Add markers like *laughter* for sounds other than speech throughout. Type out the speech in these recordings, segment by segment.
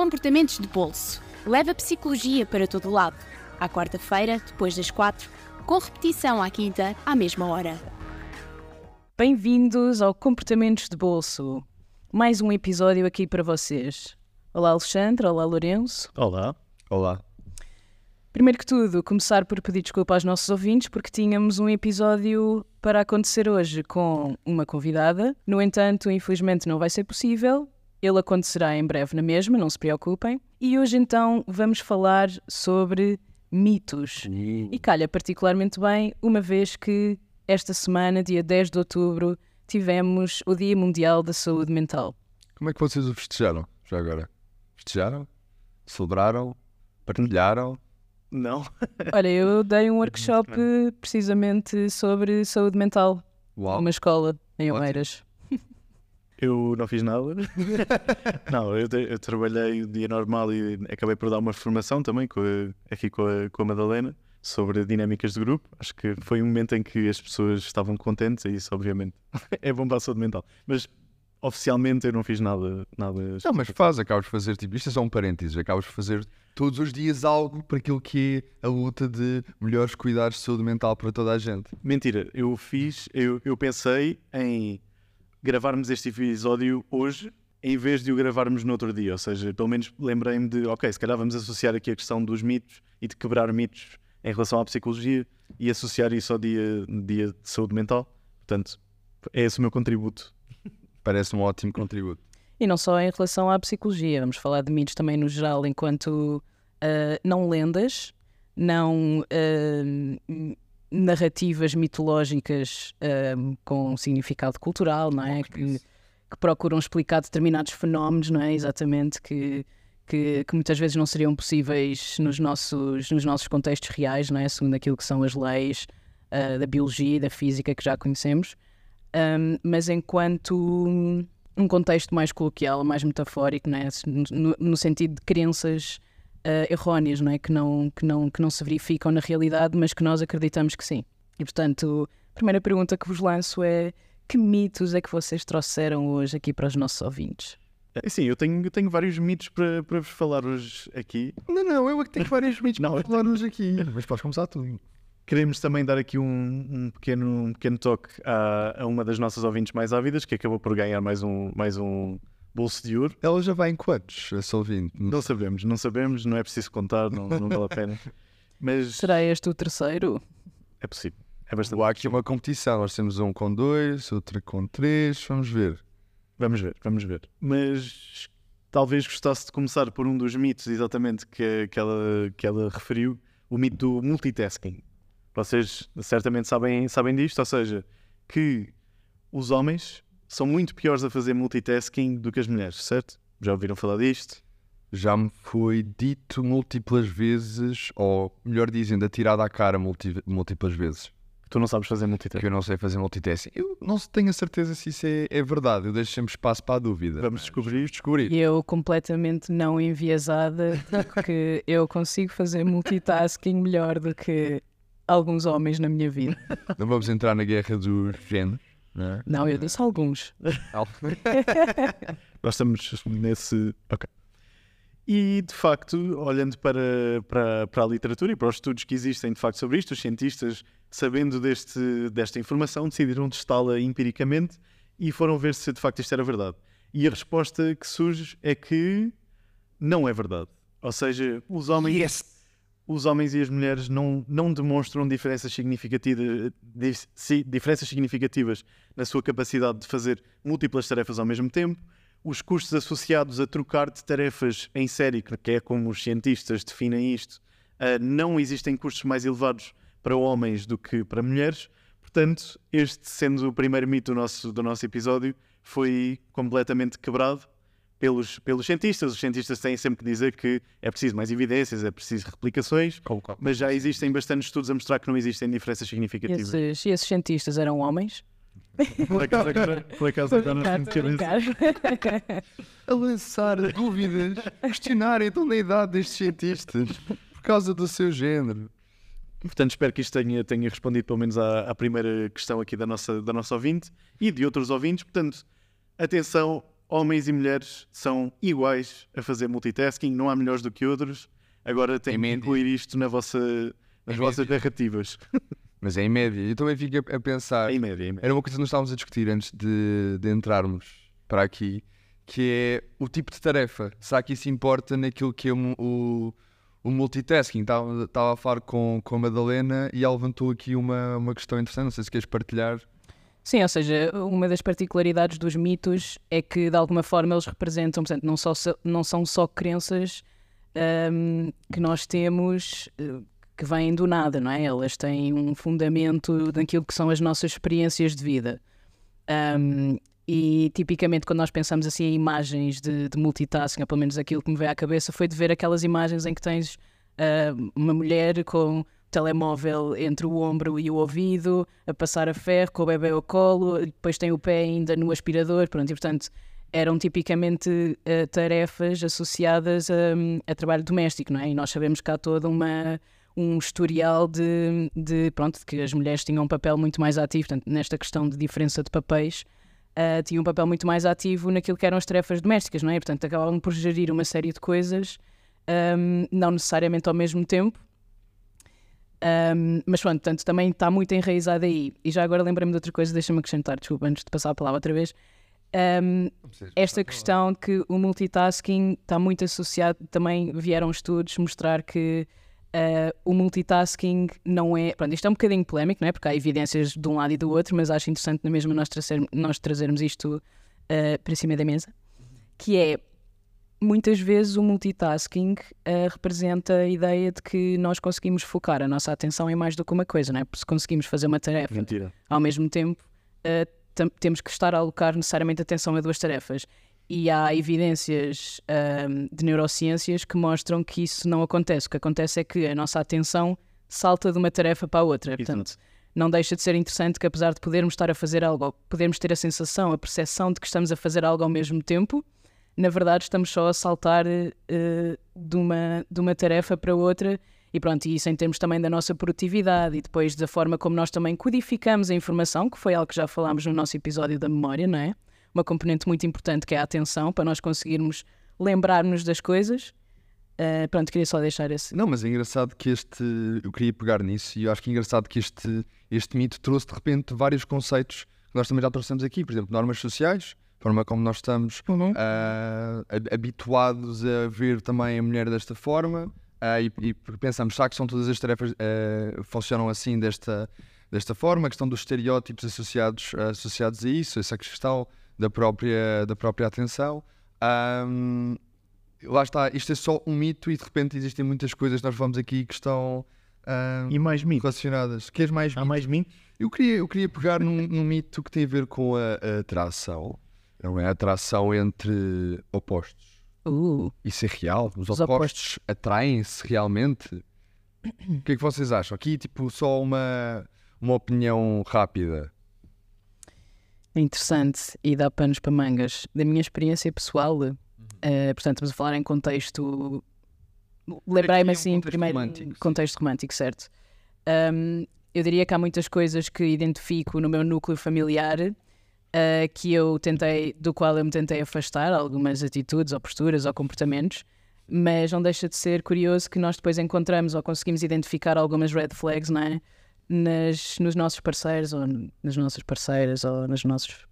Comportamentos de bolso. Leva psicologia para todo lado. À quarta-feira, depois das quatro, com repetição à quinta, à mesma hora. Bem-vindos ao Comportamentos de Bolso. Mais um episódio aqui para vocês. Olá, Alexandre. Olá, Lourenço. Olá. Olá. Primeiro que tudo, começar por pedir desculpa aos nossos ouvintes porque tínhamos um episódio para acontecer hoje com uma convidada. No entanto, infelizmente não vai ser possível. Ele acontecerá em breve na mesma, não se preocupem. E hoje então vamos falar sobre mitos. E calha particularmente bem, uma vez que esta semana, dia 10 de outubro, tivemos o Dia Mundial da Saúde Mental. Como é que vocês o festejaram, já agora? Festejaram? Celebraram? Partilharam? Não? Olha, eu dei um *laughs* workshop precisamente sobre saúde mental Uau. numa escola em Ótimo. Oeiras. Eu não fiz nada. *laughs* não, eu, eu trabalhei o dia normal e acabei por dar uma formação também com a- aqui com a, com a Madalena sobre dinâmicas de grupo. Acho que foi um momento em que as pessoas estavam contentes e isso, obviamente, *laughs* é bom para a saúde mental. Mas oficialmente eu não fiz nada. nada Não, mas faz, acabas de fazer, tipo, isto é só um parênteses, acabas de fazer todos os dias algo para aquilo que é a luta de melhores cuidados de saúde mental para toda a gente. Mentira, eu fiz, eu, eu pensei em gravarmos este episódio hoje em vez de o gravarmos no outro dia. Ou seja, pelo menos lembrei-me de, ok, se calhar vamos associar aqui a questão dos mitos e de quebrar mitos em relação à psicologia e associar isso ao dia, dia de saúde mental. Portanto, é esse o meu contributo. *laughs* Parece um ótimo contributo. E não só em relação à psicologia, vamos falar de mitos também no geral, enquanto ah, não lendas, não ah, narrativas mitológicas ah, com significado cultural, não é? Que, que procuram explicar determinados fenómenos, não é? Exatamente, que, que, que muitas vezes não seriam possíveis nos nossos, nos nossos contextos reais, não é? Segundo aquilo que são as leis ah, da biologia e da física que já conhecemos. Um, mas enquanto um contexto mais coloquial, mais metafórico, não é? no, no sentido de crenças erróneas, não é? Que não, que, não, que não se verificam na realidade, mas que nós acreditamos que sim. E portanto, a primeira pergunta que vos lanço é: que mitos é que vocês trouxeram hoje aqui para os nossos ouvintes? É, Sim, eu tenho, eu tenho vários mitos para, para vos falar hoje aqui. Não, não, eu é que tenho vários mitos *laughs* Não, para eu falar-nos aqui. *laughs* Mas podes começar tu. Queremos também dar aqui um, um pequeno, um pequeno toque a, a uma das nossas ouvintes mais ávidas, que acabou por ganhar mais um, mais um bolso de ouro. Ela já vai em quantos, essa ouvinte? Não sabemos, não sabemos, não é preciso contar, não, não vale a pena. *laughs* Mas Será este o terceiro? é possível. É bastante. Há aqui uma competição, nós temos um com dois, outro com três, vamos ver. Vamos ver, vamos ver. Mas talvez gostasse de começar por um dos mitos, exatamente, que, que, ela, que ela referiu, o mito do multitasking. Vocês certamente sabem, sabem disto, ou seja, que os homens são muito piores a fazer multitasking do que as mulheres, certo? Já ouviram falar disto? Já me foi dito múltiplas vezes, ou melhor dizendo, atirado à cara multi- múltiplas vezes. Que tu não sabes fazer que multitasking. eu não sei fazer multitasking. Eu não tenho a certeza se isso é, é verdade. Eu deixo sempre espaço para a dúvida. Vamos Mas descobrir. descobrir. E eu completamente não enviesada, porque *laughs* eu consigo fazer multitasking melhor do que alguns homens na minha vida. Não vamos entrar na guerra dos géneros. Não é? Não, eu disse alguns. *laughs* Nós estamos nesse. Ok. E de facto, olhando para, para, para a literatura e para os estudos que existem de facto sobre isto, os cientistas, sabendo deste, desta informação, decidiram testá-la empiricamente e foram ver se de facto isto era verdade. E a resposta que surge é que não é verdade. Ou seja, os homens, os homens e as mulheres não, não demonstram diferenças significativas, dif- si- diferenças significativas na sua capacidade de fazer múltiplas tarefas ao mesmo tempo. Os custos associados a trocar de tarefas em série, que é como os cientistas definem isto, ah, não existem custos mais elevados para homens do que para mulheres. Portanto, este sendo o primeiro mito do nosso, do nosso episódio, foi completamente quebrado pelos, pelos cientistas. Os cientistas têm sempre que dizer que é preciso mais evidências, é preciso replicações, mas já existem bastantes estudos a mostrar que não existem diferenças significativas. esses, e esses cientistas eram homens? Por acaso agora, por acaso agora não. *laughs* A lançar dúvidas, a questionarem então da idade destes cientistas por causa do seu género. Portanto, espero que isto tenha, tenha respondido pelo menos à, à primeira questão aqui da nossa, da nossa ouvinte e de outros ouvintes. Portanto, atenção, homens e mulheres são iguais a fazer multitasking, não há melhores do que outros. Agora tem Em que incluir isto na vossa, nas Em vossas média. narrativas. *laughs* Mas é em média. Eu também fico a, pensar. em média, em média. Era uma coisa que nós estávamos a discutir antes de, de entrarmos para aqui, que é o tipo de tarefa. Será que isso importa naquilo que é o, o, o multitasking? Estava, estava a falar com, com a Madalena e ela levantou aqui uma, uma questão interessante. Não sei se queres partilhar. Sim, ou seja, uma das particularidades dos mitos é que de alguma forma eles representam, portanto, não, só, não são só crenças hum, que nós temos eh, que vêm do nada, não é? Elas têm um fundamento daquilo que são as nossas experiências de vida. Hum, e tipicamente quando nós pensamos assim em imagens de, de multitasking, ou pelo menos aquilo que me veio à cabeça foi de ver aquelas imagens em que tens ah, uma mulher com telemóvel entre o ombro e o ouvido, a passar a ferro com o bebê ao colo, e depois tem o pé ainda no aspirador, pronto, e portanto eram tipicamente ah, tarefas associadas a, a trabalho doméstico, não é? E nós sabemos que há toda uma um historial de, de pronto de que as mulheres tinham um papel muito mais ativo, portanto, nesta questão de diferença de papéis, uh, tinham um papel muito mais ativo naquilo que eram as tarefas domésticas, não é? Portanto, acabavam por gerir uma série de coisas, um, não necessariamente ao mesmo tempo. Um, mas pronto, portanto, também está muito enraizado aí. E já agora lembrei-me de outra coisa, deixa-me acrescentar, desculpa, antes de passar a palavra outra vez. Um, esta questão de que o multitasking está muito associado, também vieram estudos mostrar que uh, o multitasking não é. Pronto, isto é um bocadinho polémico, não é? Porque há evidências de um lado e do outro, mas acho interessante na mesma nós, trazer, nós trazermos isto uh, para cima da mesa, que é muitas vezes o multitasking uh, representa a ideia de que nós conseguimos focar a nossa atenção em mais do que uma coisa, não é? Porque se conseguimos fazer uma tarefa Mentira. ao mesmo tempo, uh, temos que estar a alocar necessariamente atenção a duas tarefas. E há evidências ahm, de neurociências que mostram que isso não acontece. O que acontece é que a nossa atenção salta de uma tarefa para a outra. Portanto, não deixa de ser interessante que, apesar de podermos estar a fazer algo, podermos ter a sensação, a percepção de que estamos a fazer algo ao mesmo tempo, na verdade estamos só a saltar eh, de, uma, de uma tarefa para outra e pronto, e isso em termos também da nossa produtividade e depois da forma como nós também codificamos a informação, que foi algo que já falámos no nosso episódio da memória, não é? Uma componente muito importante que é a atenção, para nós conseguirmos lembrar-nos das coisas. Uh, pronto, queria só deixar esse. Não, mas é engraçado que este. Eu queria pegar nisso e eu acho que é engraçado que este, este mito trouxe de repente vários conceitos que nós também já trouxemos aqui, por exemplo, normas sociais, forma como nós estamos ah, hab- habituados a ver também a mulher desta forma ah, e, e pensamos, será que são todas as tarefas ah, funcionam assim desta, desta forma? A questão dos estereótipos associados, associados a isso, essa questão da própria, da própria atenção. Ahm, lá está, isto é só um mito e de repente existem muitas coisas que nós vamos aqui que estão ahm, E mais mitos. relacionadas. Queres mais Há mitos? mais mitos? Eu queria, eu queria pegar num, num mito que tem a ver com a, a atração. Não é atração entre opostos. Uh, Isso é real? Os, Os opostos, atraem-se realmente? O que é que vocês acham? Aqui, tipo, só uma, uma opinião rápida. é interessante e dá panos para mangas. Da minha experiência pessoal, uh, portanto, estamos a falar em contexto. Lembrei-me é um assim, contexto primeiro. romântico, contexto romântico, certo. Um, eu diria que há muitas coisas que identifico no meu núcleo familiar uh, que eu tentei, do qual eu me tentei afastar, algumas atitudes ou posturas ou comportamentos, mas não deixa de ser curioso que nós depois encontramos ou conseguimos identificar algumas red flags, não é? Nas, nos nossos parceiros ou nas nossas parceiras ou nos nossos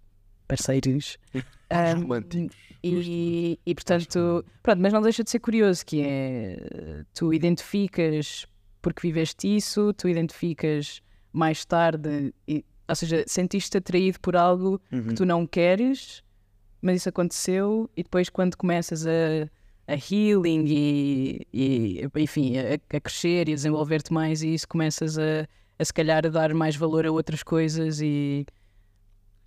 parceiros. *laughs* Um, românticos. e, e portanto, pronto, mas não deixa de ser curioso que é tu identificas porque viveste isso, tu identificas mais tarde, ou seja, sentiste atraído por algo que tu não queres, mas isso aconteceu e depois quando começas a, a healing e, e, enfim, a, a crescer e a desenvolver-te mais e isso começas a, a se calhar a dar mais valor a outras coisas e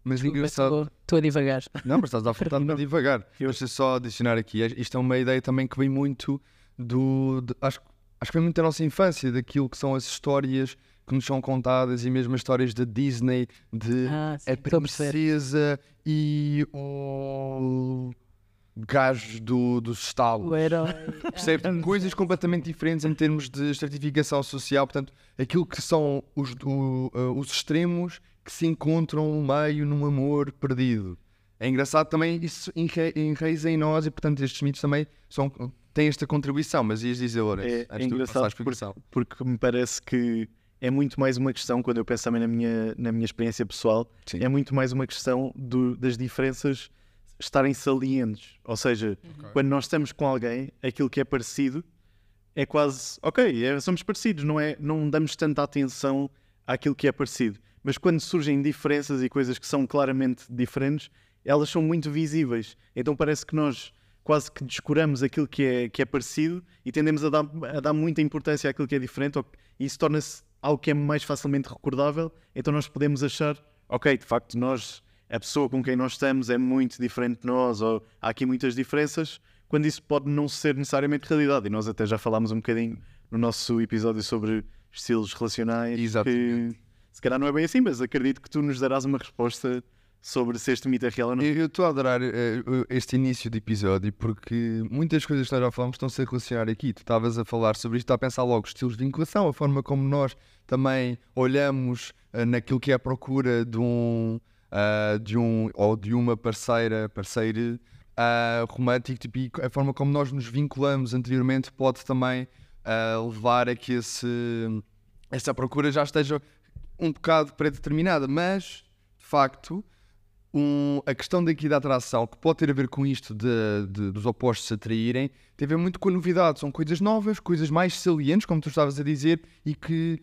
Mas engraçado. estou a divagar. Não, mas estás a voltar a devagar. Deixa só adicionar aqui. Isto é uma ideia também que vem muito do. de- acho, acho que vem muito da nossa infância, daquilo que são as histórias que nos são contadas e mesmo as histórias da Disney, de Ah, sim, a princesa e o gajo do, dos estalos. O herói. Percebe? Coisas completamente diferentes em termos de estratificação social. Portanto, aquilo que são os, o- uh, os extremos que se encontram no meio num amor perdido. é engraçado também isso enra- enraiza em nós e, portanto, estes mitos também são, têm esta contribuição. Mas ias dizer, Lourenço, É, é engraçado explicação. porque me parece que é muito mais uma questão, quando eu penso também na minha, na minha experiência pessoal, Sim. é muito mais uma questão do- das diferenças estarem salientes. Ou seja, quando nós estamos com alguém, aquilo que é parecido é quase, ok, é- somos parecidos, não, é, não damos tanta atenção àquilo que é parecido. Mas quando surgem diferenças e coisas que são claramente diferentes, elas são muito visíveis. Então parece que nós quase que descuramos aquilo que é, que é parecido e tendemos a dar, a dar muita importância àquilo que é diferente ou- e isso torna-se algo que é mais facilmente recordável. Então nós podemos achar, ok, de facto, nós, a pessoa com quem nós estamos é muito diferente de nós ou há aqui muitas diferenças, quando isso pode não ser necessariamente realidade. E nós até já falámos um bocadinho no nosso episódio sobre estilos relacionais. Exatamente. Que, se calhar não é bem assim, mas acredito que tu nos darás uma resposta sobre se este mito é real ou não. Eu estou a adorar eh, este início de episódio porque muitas coisas que nós já falamos estão-se a relacionar aqui. Tu estavas a falar sobre isto, está a pensar logo estilos de vinculação, a forma como nós também olhamos eh, naquilo que é a procura de um, ah, de um ou de uma parceira, parceira ah, romântico, tipo, e a forma como nós nos vinculamos anteriormente pode também levar a que esse, essa procura já esteja um bocado predeterminada, mas de facto um- a questão daqui da atração, que pode ter a ver com isto de, de- dos opostos se atraírem, tem a ver muito com a novidade. São coisas novas, coisas mais salientes, como tu estavas a dizer, e que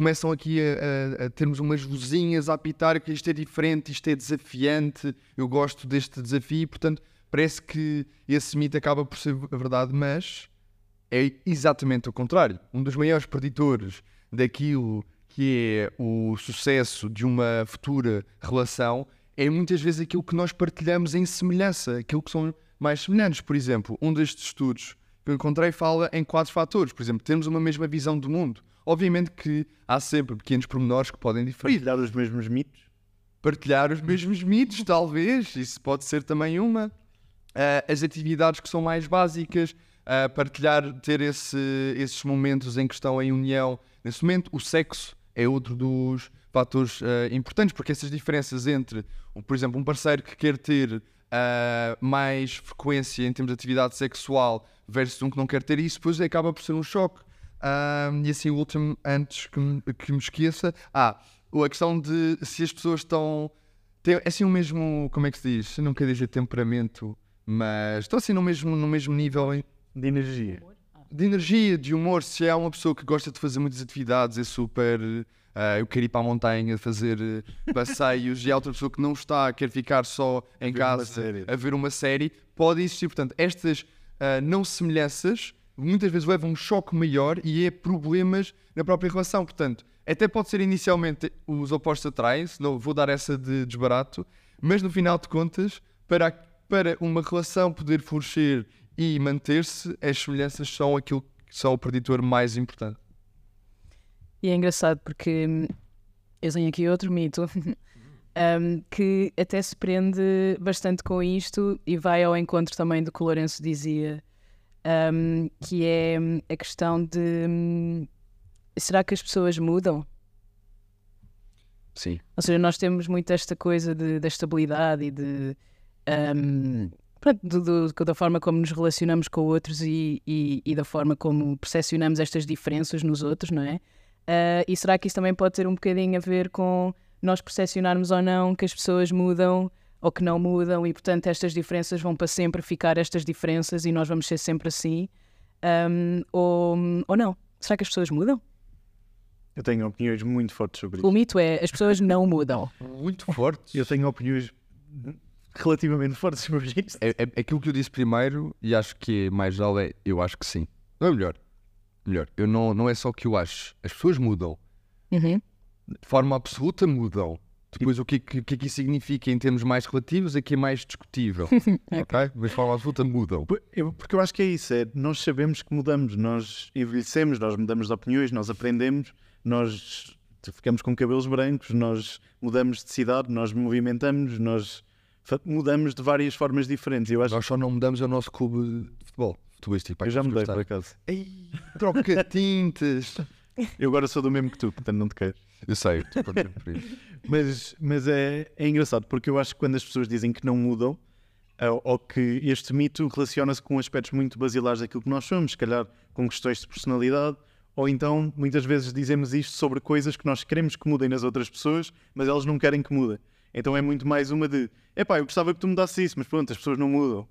começam aqui a, a- a termos umas luzinhas a apitar que isto é diferente, isto é desafiante, eu gosto deste desafio, portanto, parece que esse mito acaba por ser a verdade, mas é exatamente o contrário. Um dos maiores preditores daquilo que é o sucesso de uma futura relação é muitas vezes aquilo que nós partilhamos em semelhança, aquilo que são mais semelhantes. Por exemplo, um destes estudos que eu encontrei fala em quatro fatores. Por exemplo, termos uma mesma visão do mundo. Obviamente que há sempre pequenos pormenores que podem diferir. Partilhar os mesmos mitos. Partilhar os mesmos mitos, talvez, isso pode ser também uma. Ah, as atividades que são mais básicas, ah, partilhar, ter esse- esses momentos em que estão em união. Nesse momento, o sexo é outro dos fatores ah, importantes, porque essas diferenças entre, por exemplo, um parceiro que quer ter ah, mais frequência em termos de atividade sexual versus um que não quer ter isso, depois acaba por ser um choque. Ah, e assim, o último, antes que me, que me esqueça, ah, a questão de se as pessoas estão. Tem, é assim o mesmo. Como é que se diz? Eu não quero dizer temperamento, mas estão assim no mesmo, no mesmo nível De energia. de energia, de humor. Se há uma pessoa que gosta de fazer muitas atividades, é super. ah, eu quero ir para a montanha fazer eh, passeios, *laughs* e há outra pessoa que não está, quer ficar só em uma casa a ver uma série, pode existir. Portanto, estas ah, não semelhanças muitas vezes levam a um choque maior e é problemas na própria relação. Portanto, até pode ser inicialmente os opostos atraem-se, não vou dar essa de desbarato, mas no final de contas, para, para uma relação poder florescer e manter-se, as semelhanças são aquilo que são o preditor mais importante. E é engraçado porque hum, eu tenho aqui outro mito *laughs* hum, que até se prende bastante com isto e vai ao encontro também do que o Lourenço dizia, hum, que é hum, a questão de hum, será que as pessoas mudam? Sim. Ou seja, nós temos muito esta coisa de, da estabilidade e de. hum, pronto, do- do- da forma como nos relacionamos com outros e, e, e da forma como percepcionamos estas diferenças nos outros, não é? Ah, e será que isso também pode ter um bocadinho a ver com nós percepcionarmos ou não que as pessoas mudam ou que não mudam e, portanto, estas diferenças vão para sempre ficar estas diferenças e nós vamos ser sempre assim? Hum, ou, ou não? Será que as pessoas mudam? Eu tenho opiniões muito fortes sobre O isso. mito é as pessoas não mudam. *laughs* Muito forte. Eu tenho opiniões relativamente fortes sobre isto. É, é aquilo que eu disse primeiro e acho que é mais geral é eu acho que sim. Não é melhor. Melhor. Eu não, não é só o que eu acho. As pessoas mudam. Uhum. De forma absoluta mudam. Depois o que, é que, que é que isso significa em termos mais relativos é que é mais discutível. *laughs* ok? Mas de forma absoluta mudam. Porque eu acho que é isso, é, nós sabemos que mudamos, nós envelhecemos, nós mudamos de opiniões, nós aprendemos, nós ficamos com cabelos brancos, nós mudamos de cidade, nós movimentamos, nós mudamos de várias formas diferentes. Eu acho Nós só não mudamos o nosso clube de futebol. Futebolístico. pá, eu já que mudei por acaso. Ei, troca tintas. Eu agora sou do mesmo que tu, portanto não te queres. Eu sei, estou por isso. *laughs* Mas, mas é, é engraçado porque eu acho que quando as pessoas dizem que não mudam, ou, ou que este mito relaciona-se com aspectos muito basilares daquilo que nós somos, se calhar com questões de personalidade, ou então muitas vezes dizemos isto sobre coisas que nós queremos que mudem nas outras pessoas, mas elas não querem que mudem. Então é muito mais uma de epá, eu gostava que tu mudasses isso, mas pronto, as pessoas não mudam.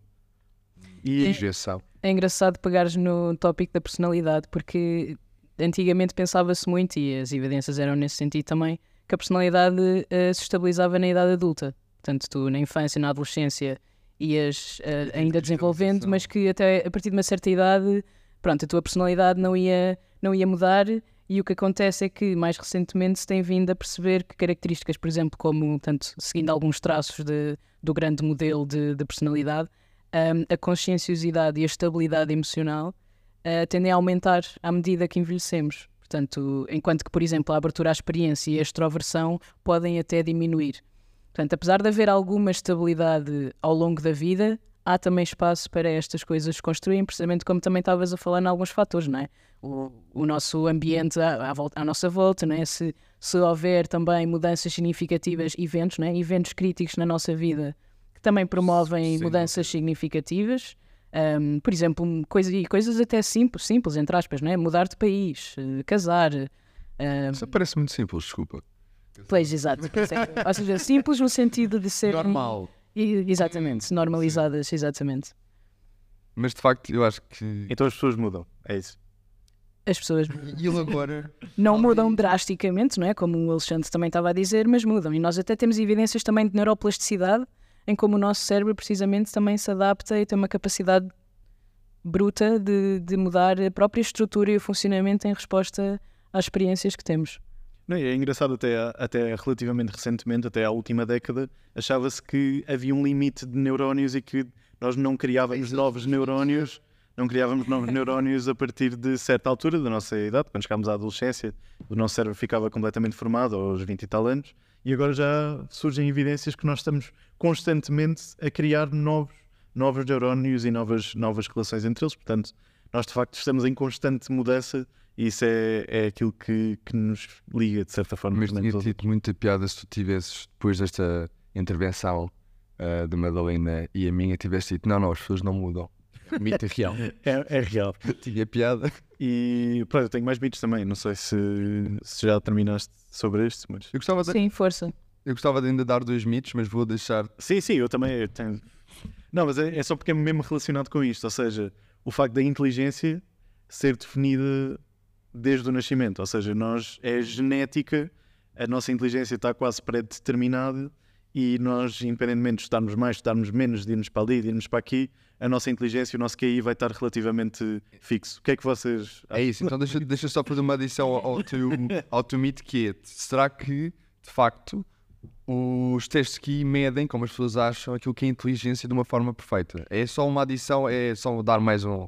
E Injeção. É engraçado pegares no tópico da personalidade, porque antigamente pensava-se muito, e as evidências eram nesse sentido também, que a personalidade eh, se estabilizava na idade adulta. Portanto, tu na infância, na adolescência, ias eh, ainda desenvolvendo, mas que até a partir de uma certa idade, pronto, a tua personalidade não ia, não ia mudar. E o que acontece é que mais recentemente se tem vindo a perceber que características, por exemplo, como, tanto seguindo alguns traços de, do grande modelo de, de personalidade, um, a conscienciosidade e a estabilidade emocional uh, tendem a aumentar à medida que envelhecemos. Portanto, enquanto que, por exemplo, a abertura à experiência e a extroversão podem até diminuir. Portanto, apesar de haver alguma estabilidade ao longo da vida, há também espaço para estas coisas construírem, precisamente como também estavas a falar em alguns fatores, não é? O, o nosso ambiente à, à, volta, à nossa volta, não é? Se, se houver também mudanças significativas, eventos, não é? Eventos críticos na nossa vida que também promovem Sim. mudanças significativas. Um, por exemplo, coisa, e coisas até simples, simples, entre aspas, não é? Mudar de país, eh, casar. eh, Isso parece muito simples, desculpa. Pois, exato. Ou seja, simples no sentido de ser. Normal. E- Exatamente, normalizadas, exatamente. Mas de facto, eu acho que. então as pessoas mudam, é isso. As pessoas *laughs* E ele agora. não mudam drasticamente, não é? Como o Alexandre também estava a dizer, mas mudam. E nós até temos evidências também de neuroplasticidade, em como o nosso cérebro precisamente também se adapta e tem uma capacidade bruta de, de mudar a própria estrutura e o funcionamento em resposta às experiências que temos. Não, é engraçado até, até relativamente recentemente, até à última década, achava-se que havia um limite de neurónios e que nós não criávamos novos neurónios, não criávamos novos neurónios a partir de certa altura da nossa idade, quando chegámos à adolescência, o nosso cérebro ficava completamente formado aos 20 e tal anos, e agora já surgem evidências que nós estamos constantemente a criar novos, novos neurónios e novas, novas relações entre eles, portanto, nós de facto estamos em constante mudança e isso é, é aquilo que, que nos liga de certa forma. Mas tinha tido muita piada se tu tivesses, depois desta intervenção ah, de Madalena e a minha, tivesse dito: não, não, as pessoas não mudam. *laughs* Mito real. É, é real. Tinha piada. E pronto, eu tenho mais mitos também. Não sei se, se já terminaste sobre este, mas. Eu gostava, de, Sim, força. eu gostava de ainda dar dois mitos, mas vou deixar. Sim, sim, eu também eu tenho. Não, mas é, é só porque é mesmo relacionado com isto. Ou seja, o facto da inteligência ser definida desde o nascimento. Ou seja, nós é genética, a nossa inteligência está quase pré-determinada e nós, independentemente de estudarmos mais, estudarmos menos, de irmos para ali, de irmos para aqui, a nossa inteligência, o nosso QI vai estar relativamente fixo. O que é que vocês É isso, então deixa, deixa só fazer uma adição ao, ao teu, *laughs* ao teu mito que é: será que, de facto, os testes que medem, como as pessoas acham, aquilo que é inteligência de uma forma perfeita? É só uma adição, é só dar mais um.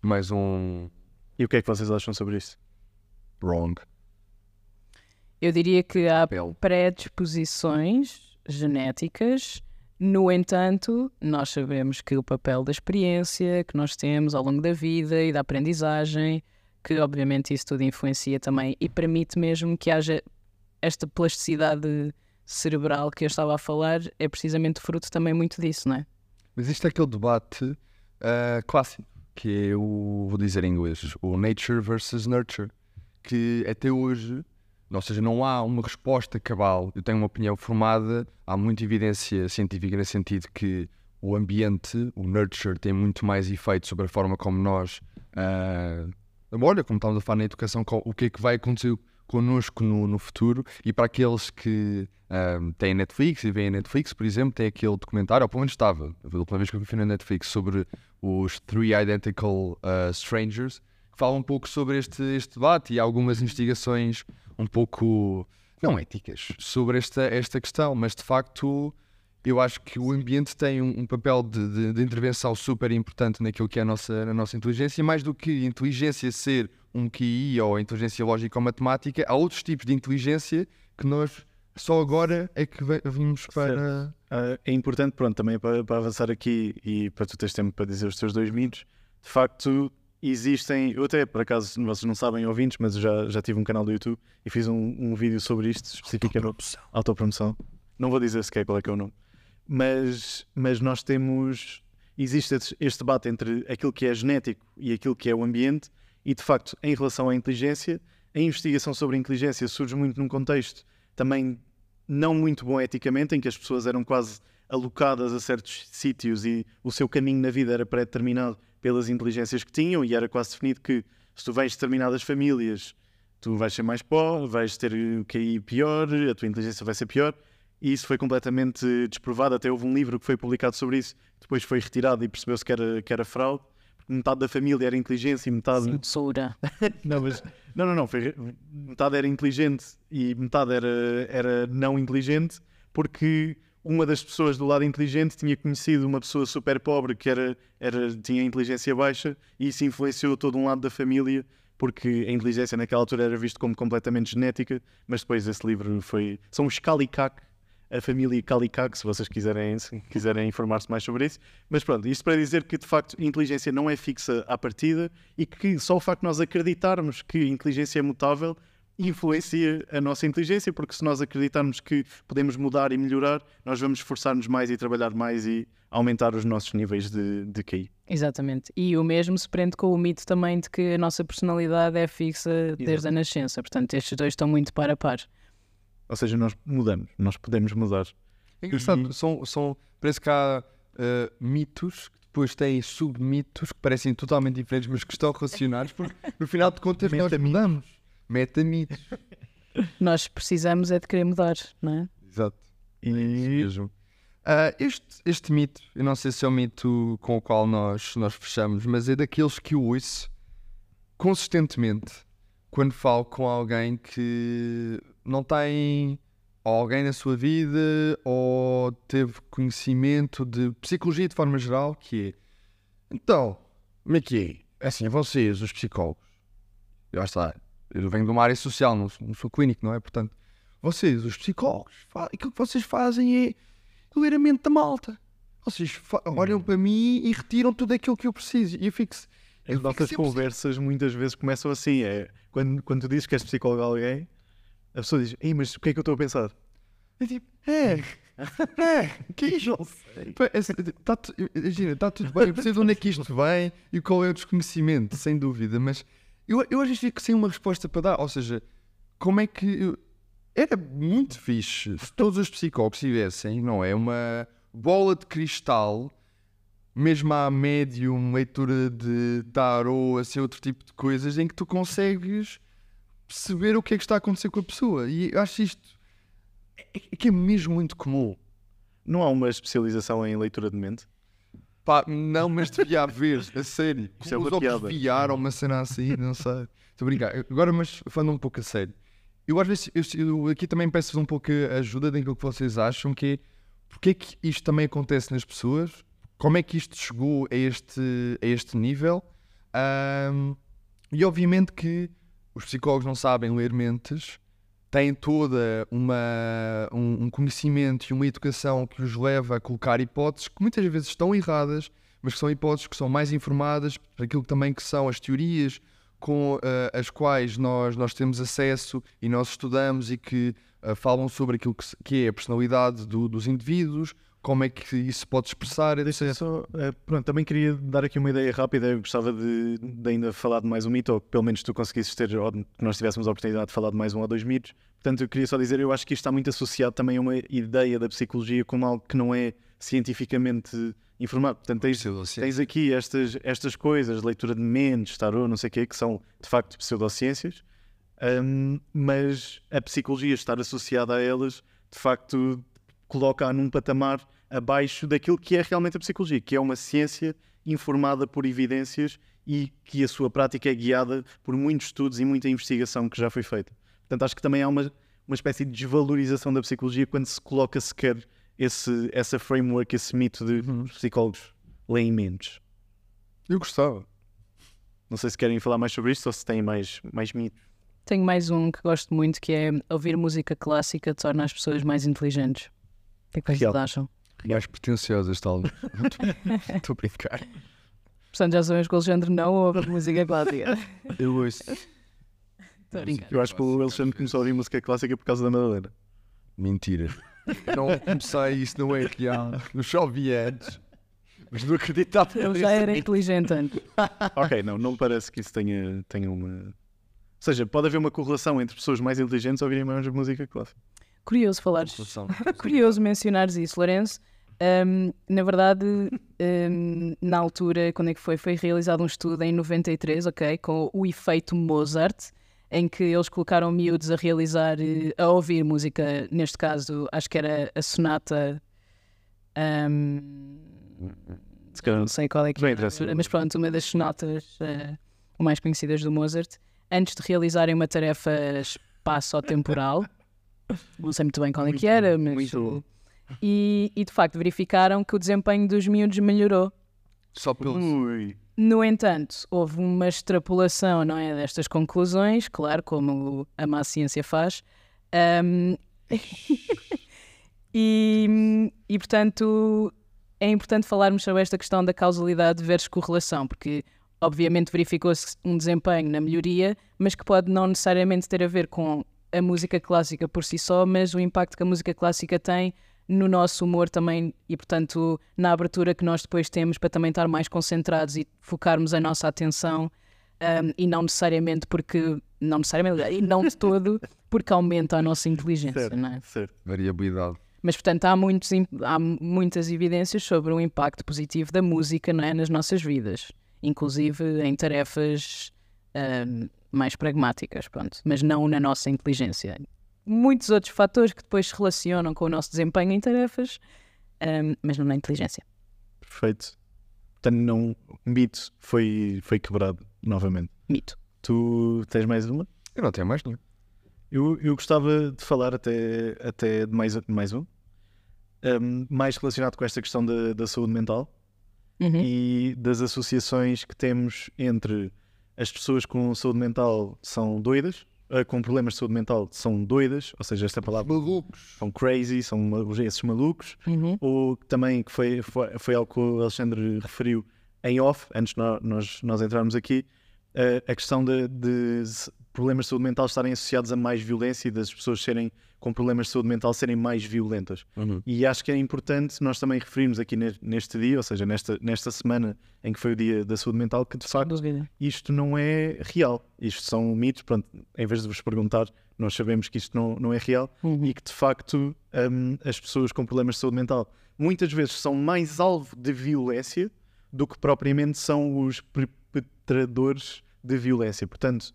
Mais um. E o que é que vocês acham sobre isso? Wrong. Eu diria que há predisposições genéticas, no entanto, nós sabemos que o papel da experiência que nós temos ao longo da vida e da aprendizagem, que obviamente isso tudo influencia também e permite mesmo que haja esta plasticidade cerebral que eu estava a falar, é precisamente fruto também muito disso, não é? Mas isto é aquele debate ah, clássico, que é o, vou dizer em inglês, o nature versus nurture, que até hoje, ou seja, não há uma resposta cabal. Eu tenho uma opinião formada, há muita evidência científica nesse sentido que o ambiente, o nurture, tem muito mais efeito sobre a forma como nós, ah, olha, como estamos a falar na educação, o que é que vai acontecer connosco no, no futuro. E para aqueles que ahm, têm Netflix e veem Netflix, por exemplo, tem aquele documentário, ou pelo menos estava, a última vez que eu fui na Netflix, sobre os Three Identical ah, Strangers, que fala um pouco sobre este, este debate e algumas investigações um pouco, não éticas, sobre esta, esta questão, mas de facto eu acho que o ambiente tem um, um papel de, de- de intervenção super importante naquilo que é a nossa, a nossa inteligência, e mais do que inteligência ser um QI ou inteligência lógica ou matemática, há outros tipos de inteligência que nós só agora é que vimos para. Ah, é importante, pronto, também para, para avançar aqui e para tu teres tempo para dizer os teus dois mitos, de facto, existem, eu até por acaso vocês não sabem ouvintes, mas eu já, já tive um canal do YouTube e fiz um, um vídeo sobre isto, especificamente autopromoção. Não vou dizer sequer qual é que é o nome, mas, mas nós temos, existe este debate entre aquilo que é genético e aquilo que é o ambiente, e de facto, em relação à inteligência, a investigação sobre a inteligência surge muito num contexto também não muito bom eticamente, em que as pessoas eram quase alocadas a certos sítios e o seu caminho na vida era pré-determinado pelas inteligências que tinham e era quase definido que se tu vens de determinadas famílias, tu vais ser mais pobre, vais ter o QI pior, a tua inteligência vai ser pior. E isso foi completamente desprovado. Até houve um livro que foi publicado sobre isso, depois foi retirado e percebeu-se que era, que era fraude. Metade da família era inteligência e metade. Censura. *laughs* não, mas. Não, não, não. Foi... Metade era inteligente e metade era, era não inteligente, porque uma das pessoas do lado inteligente tinha conhecido uma pessoa super pobre que era, era, tinha inteligência baixa e isso influenciou todo um lado da família porque a inteligência naquela altura era visto como completamente genética, mas depois esse livro foi... São os Kalikak, a família Kalikak, se vocês quiserem, se quiserem informar-se mais sobre isso. Mas pronto, isto para dizer que de facto inteligência não é fixa à partida e que só o facto de nós acreditarmos que a inteligência é mutável influencia a nossa inteligência, porque se nós acreditarmos que podemos mudar e melhorar, nós vamos esforçar-nos mais e trabalhar mais e aumentar os nossos níveis de, de QI. Exatamente. E o mesmo se prende com o mito também de que a nossa personalidade é fixa desde a nascença. Portanto, estes dois estão muito para a par. Ou seja, nós mudamos, nós podemos mudar. É engraçado, e... são, são, parece que há uh, mitos que depois têm submitos que parecem totalmente diferentes, mas que estão relacionados, porque no final de contas nós mudamos metamitos. Nós precisamos é de querer mudar, não é? Exato. E... Uh, este, este mito, eu não sei se é o mito com o qual nós, nós fechamos, mas é daqueles que eu ouço consistentemente quando falo com alguém que não tem alguém na sua vida ou teve conhecimento de psicologia de forma geral, que é então, como é que é? é assim, vocês, os psicólogos, já está, eu venho de uma área social, não sou, não sou clínico, não é? Portanto, vocês, os psicólogos, aquilo que vocês fazem é ler a mente da malta. Vocês olham para mim e retiram tudo aquilo que eu preciso. E eu fico. As nossas conversas muitas vezes começam assim: é quando, quando tu dizes que és psicólogo de alguém, a pessoa diz: Ei, mas o que é que eu estou a pensar? É tipo, é, é, que é isto? Está tá tudo bem, eu preciso de onde é que isto vem e qual é o desconhecimento, sem dúvida, mas eu, eu às vezes fico sem uma resposta para dar. Ou seja, como é que. Eu... Era muito fixe se todos os psicólogos tivessem, não é? Uma bola de cristal, mesmo à médium, leitura de tarot, assim, outro tipo de coisas, em que tu consegues perceber o que é que está a acontecer com a pessoa. E eu acho isto é, é que é mesmo muito comum. Não há uma especialização em leitura de mente? Pá, não, mas devia haver, a sério. Isso é uma piada. VR ou uma cena assim, não sei. Estou a brincar. Agora, mas falando um pouco a sério. Eu às vezes, eu, eu aqui também peço um pouco a ajuda daquilo que vocês acham, que é porque é que isto também acontece nas pessoas, como é que isto chegou a este, a este nível, um, e obviamente que os psicólogos não sabem ler mentes, têm toda uma, um, um, conhecimento e uma educação que os leva a colocar hipóteses que muitas vezes estão erradas, mas que são hipóteses que são mais informadas para aquilo também que são as teorias com uh, as quais nós, nós temos acesso e nós estudamos e que uh, falam sobre aquilo que, que é a personalidade do, dos indivíduos, como é que isso pode expressar, etc. Só, uh, pronto, também queria dar aqui uma ideia rápida. Eu gostava de, de, ainda falar de mais um mito, ou pelo menos tu conseguisses ter, ou que nós tivéssemos a oportunidade de falar de mais um ou dois mitos. Portanto, eu queria só dizer, eu acho que isto está muito associado também a uma ideia da psicologia como algo que não é cientificamente informado. Portanto, tens, tens aqui estas, estas coisas, leitura de mentes, tarô, não sei o quê, que são de facto pseudociências, um, mas a psicologia estar associada a elas, de facto, coloca-a num patamar abaixo daquilo que é realmente a psicologia, que é uma ciência informada por evidências e que a sua prática é guiada por muitos estudos e muita investigação que já foi feita. Portanto, acho que também há uma, uma espécie de desvalorização da psicologia quando se coloca sequer esse, essa framework, esse mito de uhum. psicólogos leem mentes. Eu gostava. Não sei se querem falar mais sobre isto ou se têm mais, mais mitos. Tenho mais um que gosto muito que é ouvir música clássica torna as pessoas mais inteligentes. O que é que vocês acham? Mais pretenciosas, talvez. *laughs* Estou a brincar. Portanto, já sabemos que o Alexandre não ouve música clássica. *laughs* Eu ouço. Estou a brincar. Eu acho que o Alexandre começou a ouvir música clássica por causa da Madalena. Mentira. *laughs* Não comecei, isso não é real. Eu só ouvi antes. Mas não acreditava. Ele já era inteligente antes. ok, não, não me parece que isso tenha, tenha uma. Ou seja, pode haver uma correlação entre pessoas mais inteligentes ouvirem mais música clássica. Curioso falares. *laughs* Curioso mencionares isso, Lourenço. Ahm, na verdade, ahm, na altura, quando é que foi? Foi realizado um estudo em 93, ok? Com o efeito Mozart, em que eles colocaram miúdos a realizar, eh, a ouvir música, neste caso, acho que era a sonata. calhar, não sei qual é que é, mas pronto, uma das sonatas eh, mais conhecidas do Mozart, antes de realizarem uma tarefa espaço-temporal. Não sei muito bem qual é que era, mas. muito. E, e de facto verificaram que o desempenho dos miúdos melhorou. Só pelo. Ui. No entanto, houve uma extrapolação não é, destas conclusões, claro, como a má ciência faz. Ahm, *laughs* e, e, portanto, é importante falarmos sobre esta questão da causalidade versus correlação, porque obviamente verificou-se um desempenho na melhoria, mas que pode não necessariamente ter a ver com a música clássica por si só, mas o impacto que a música clássica tem no nosso humor também e, portanto, na abertura que nós depois temos para também estar mais concentrados e focarmos a nossa atenção um, e não necessariamente porque, não necessariamente, e não de todo, porque aumenta a nossa inteligência, Certo, não é? certo. Variabilidade. Mas, portanto, há, muitos, há muitas evidências sobre o impacto positivo da música não é, nas nossas vidas, inclusive em tarefas mais pragmáticas, pronto, mas não na nossa inteligência. Muitos outros fatores que depois se relacionam com o nosso desempenho em tarefas, ahm, mas não na inteligência. Perfeito. Portanto, não, o mito foi, foi quebrado novamente. Mito. Tu tens mais uma? Eu não tenho mais nenhum. Eu, eu gostava de falar até, até de mais, mais um, Um, mais relacionado com esta questão da, da saúde mental Uhum. e das associações que temos entre as pessoas com saúde mental são doidas, ah, com problemas de saúde mental são doidas, ou seja, esta palavra Malucos. são crazy, são esses malucos, Uhum. ou também que foi, foi, foi algo que o Alexandre referiu em off, antes de nó- nós, nós entrarmos aqui, eh, a questão de, de problemas de saúde mental estarem associados a mais violência e das pessoas serem com problemas de saúde mental serem mais violentas. E acho que é importante nós também referirmos aqui ne- neste dia, ou seja, nesta, nesta semana em que foi o dia da saúde mental, que de facto isto não é real. Isto são mitos. Pronto, em vez de vos perguntar, nós sabemos que isto não, não é real Uhum. e que de facto hum, as pessoas com problemas de saúde mental muitas vezes são mais alvo de violência do que propriamente são os perpetradores de violência. Portanto,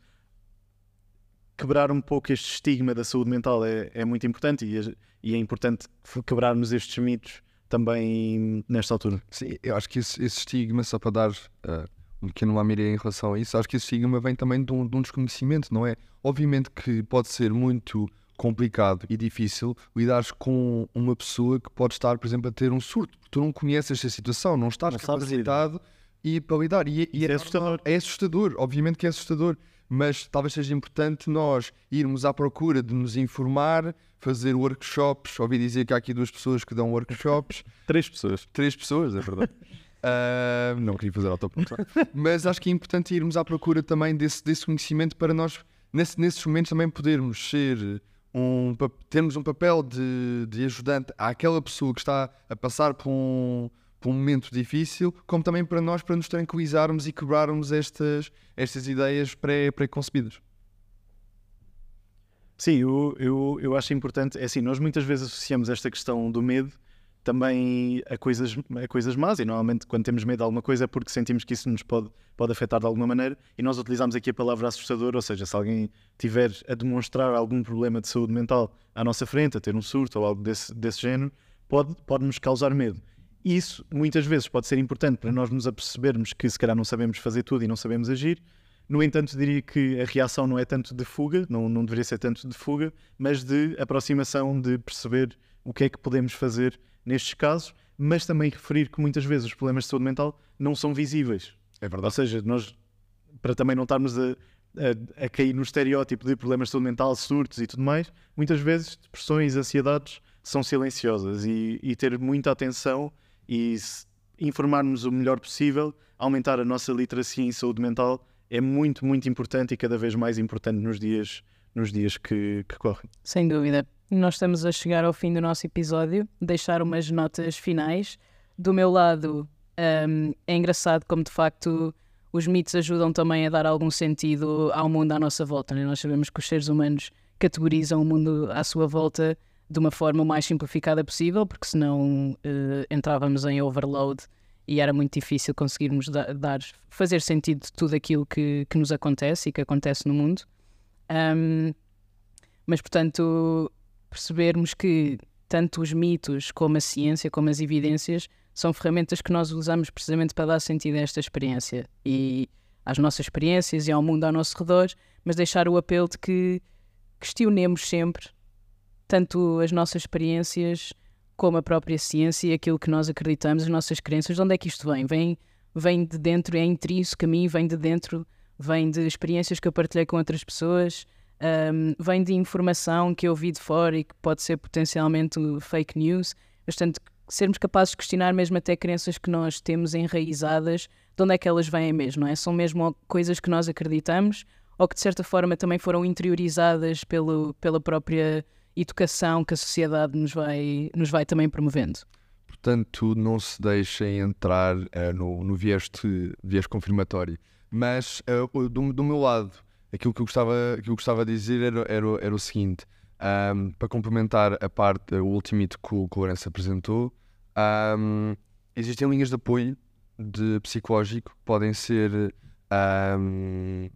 quebrar um pouco este estigma da saúde mental é, é muito importante e é, e é importante quebrarmos estes mitos também nesta altura. Sim, eu acho que esse, esse estigma, só para dar ah, um pequeno lamiré em relação a isso, acho que esse estigma vem também de um, de um desconhecimento, não é? Obviamente que pode ser muito complicado e difícil lidares com uma pessoa que pode estar, por exemplo, a ter um surto, porque tu não conheces esta situação, não estás Não capacitado e para lidar. E, e Isso é assustador. É assustador, obviamente que é assustador, mas talvez seja importante nós irmos à procura de nos informar, fazer workshops. Ouvi dizer que há aqui duas pessoas que dão workshops, *laughs* Três pessoas. três pessoas, é verdade. *laughs* Ah, não queria fazer autopromoção, mas acho que é importante irmos à procura também desse, desse conhecimento para nós, nesse, nesses momentos, também podermos ser um, termos um papel de, de ajudante àquela pessoa que está a passar por um, por um momento difícil, como também para nós, para nos tranquilizarmos e quebrarmos estas, estas ideias pré- pré-concebidas. Sim, eu, eu, eu acho importante. É assim, nós muitas vezes associamos esta questão do medo também a coisas, a coisas más, e normalmente quando temos medo de alguma coisa é porque sentimos que isso nos pode, pode afetar de alguma maneira, e nós utilizamos aqui a palavra assustador, ou seja, se alguém tiver a demonstrar algum problema de saúde mental à nossa frente, a ter um surto ou algo desse, desse género, pode, pode nos causar medo. Isso muitas vezes pode ser importante para nós nos apercebermos que se calhar não sabemos fazer tudo e não sabemos agir, no entanto, diria que a reação não é tanto de fuga, não, não deveria ser tanto de fuga, mas de aproximação, de perceber o que é que podemos fazer nestes casos, mas também referir que muitas vezes os problemas de saúde mental não são visíveis. É Ou verdade. seja, nós, para também não estarmos a, a- a cair no estereótipo de problemas de saúde mental, surtos e tudo mais, muitas vezes depressões, ansiedades são silenciosas e, e ter muita atenção e, informarmos o melhor possível, aumentar a nossa literacia em saúde mental é muito, muito importante e cada vez mais importante nos dias, nos dias que, que correm. Sem dúvida. Nós estamos a chegar ao fim do nosso episódio, deixar umas notas finais. Do meu lado, um, é engraçado como de facto os mitos ajudam também a dar algum sentido ao mundo à nossa volta. Né? Nós sabemos que os seres humanos categorizam o mundo à sua volta de uma forma o mais simplificada possível, porque senão uh, entrávamos em overload e era muito difícil conseguirmos da dar, fazer sentido de tudo aquilo que, que nos acontece e que acontece no mundo. Um, mas, portanto, percebermos que tanto os mitos como a ciência, como as evidências, são ferramentas que nós usamos precisamente para dar sentido a esta experiência e às nossas experiências e ao mundo ao nosso redor, mas deixar o apelo de que questionemos sempre tanto as nossas experiências como a própria ciência e aquilo que nós acreditamos, as nossas crenças, de onde é que isto vem? Vem, vem de dentro, é intrínseco a mim, vem de dentro, vem de experiências que eu partilhei com outras pessoas, um, vem de informação que eu vi de fora e que pode ser potencialmente fake news. Portanto, sermos capazes de questionar mesmo até crenças que nós temos enraizadas, de onde é que elas vêm mesmo, não é? São mesmo coisas que nós acreditamos ou que de certa forma também foram interiorizadas pelo, pela própria educação que a sociedade nos vai, nos vai também promovendo. Portanto, não se deixem entrar uh, no, no viés, de, viés confirmatório. Mas, uh, do, do, meu lado, aquilo que eu gostava, que eu gostava de dizer era, era, era o seguinte: um, para complementar a parte, o último que o Lourenço apresentou, um, existem linhas de apoio de psicológico que podem ser, um,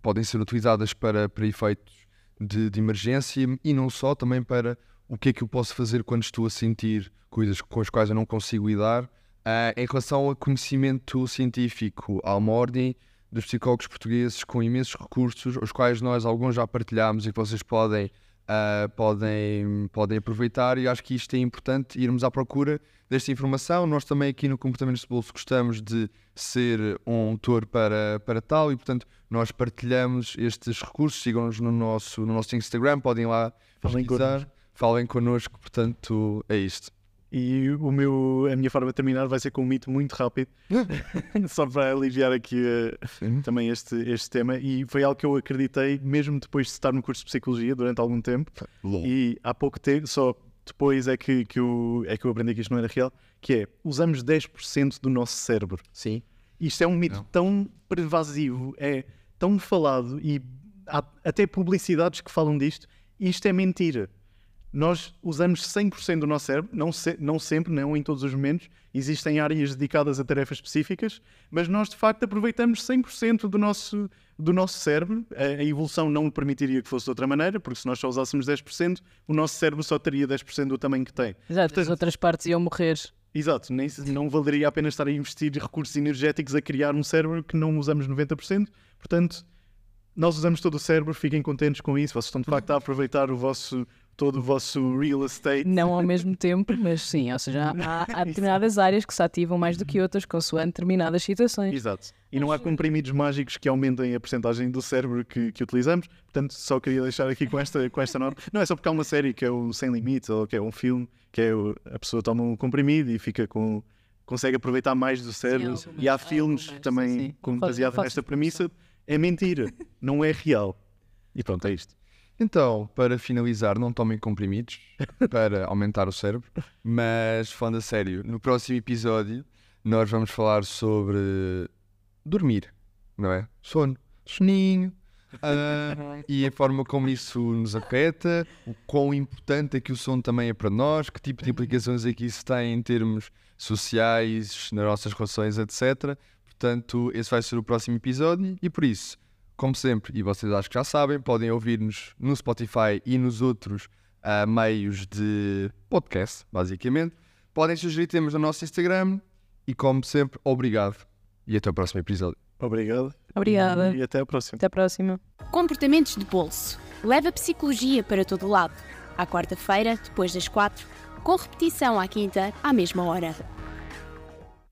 podem ser utilizadas para, para efeitos de, de, emergência e não só, também para o que é que eu posso fazer quando estou a sentir coisas com as quais eu não consigo lidar. Uh, em relação ao conhecimento científico, há uma ordem dos psicólogos portugueses com imensos recursos, os quais nós alguns já partilhamos e que vocês podem uh, podem, podem aproveitar e acho que isto é importante irmos à procura desta informação. Nós também aqui no Comportamentos de Bolso gostamos de ser um autor para, para tal e portanto nós partilhamos estes recursos, sigam-nos no nosso, no nosso Instagram, podem lá falem pesquisar, falem connosco, portanto é isto. E o meu, a minha forma de terminar vai ser com um mito muito rápido, *laughs* só para aliviar aqui uh, também este, este tema. E foi algo que eu acreditei mesmo depois de estar no curso de Psicologia durante algum tempo. E há pouco tempo, só depois é que, que, eu, é que eu aprendi que isto não era real, que é, usamos 10% do nosso cérebro. Sim. Isto é um mito não. tão pervasivo, é tão falado e há até publicidades que falam disto. Isto é mentira nós usamos 100% do nosso cérebro, não, se, não sempre, não em todos os momentos, existem áreas dedicadas a tarefas específicas, mas nós de facto aproveitamos 100% do nosso, do nosso cérebro. A, a, evolução não permitiria que fosse de outra maneira, porque se nós só usássemos 10%, o nosso cérebro só teria 10% do tamanho que tem. Exato, Portanto, as outras partes iam morrer. Exato, nem, não valeria a pena estar a investir recursos energéticos a criar um cérebro que não usamos 90%. Portanto, nós usamos todo o cérebro, fiquem contentes com isso. Vocês estão de facto a aproveitar o vosso todo o vosso real estate. Não ao mesmo tempo, mas sim, ou seja, há, há *laughs* determinadas áreas que se ativam mais do que outras, consoante determinadas situações. Exato. E não há comprimidos mágicos que aumentem a porcentagem do cérebro que, que utilizamos, portanto, só queria deixar aqui com esta, com esta nota. Não é só porque há uma série que é o Sem Limites, ou que é um filme, que é o, a pessoa toma um comprimido e fica com. consegue aproveitar mais do cérebro. Sim, e há filmes também sim. baseados nesta premissa. É mentira, não é real. E pronto, é isto. Então, para finalizar, não tomem comprimidos *laughs* para aumentar o cérebro, mas falando a sério, no próximo episódio nós vamos falar sobre dormir, não é? Sono, soninho, uh, e a forma como isso nos afeta, o quão importante é que o sono também é para nós, que tipo de implicações é que isso tem em termos sociais, nas nossas relações, etc. Portanto, esse vai ser o próximo episódio e por isso como sempre, e vocês acho que já sabem, podem ouvir-nos no Spotify e nos outros uh, meios de podcast, basicamente. Podem sugerir temas no nosso Instagram e, como sempre, obrigado. E até o próximo episódio. Obrigado. Obrigada. E até a próxima. Até a próxima. Comportamentos de bolso. Leva psicologia para todo lado. À quarta-feira, depois das quatro, com repetição à quinta, à mesma hora.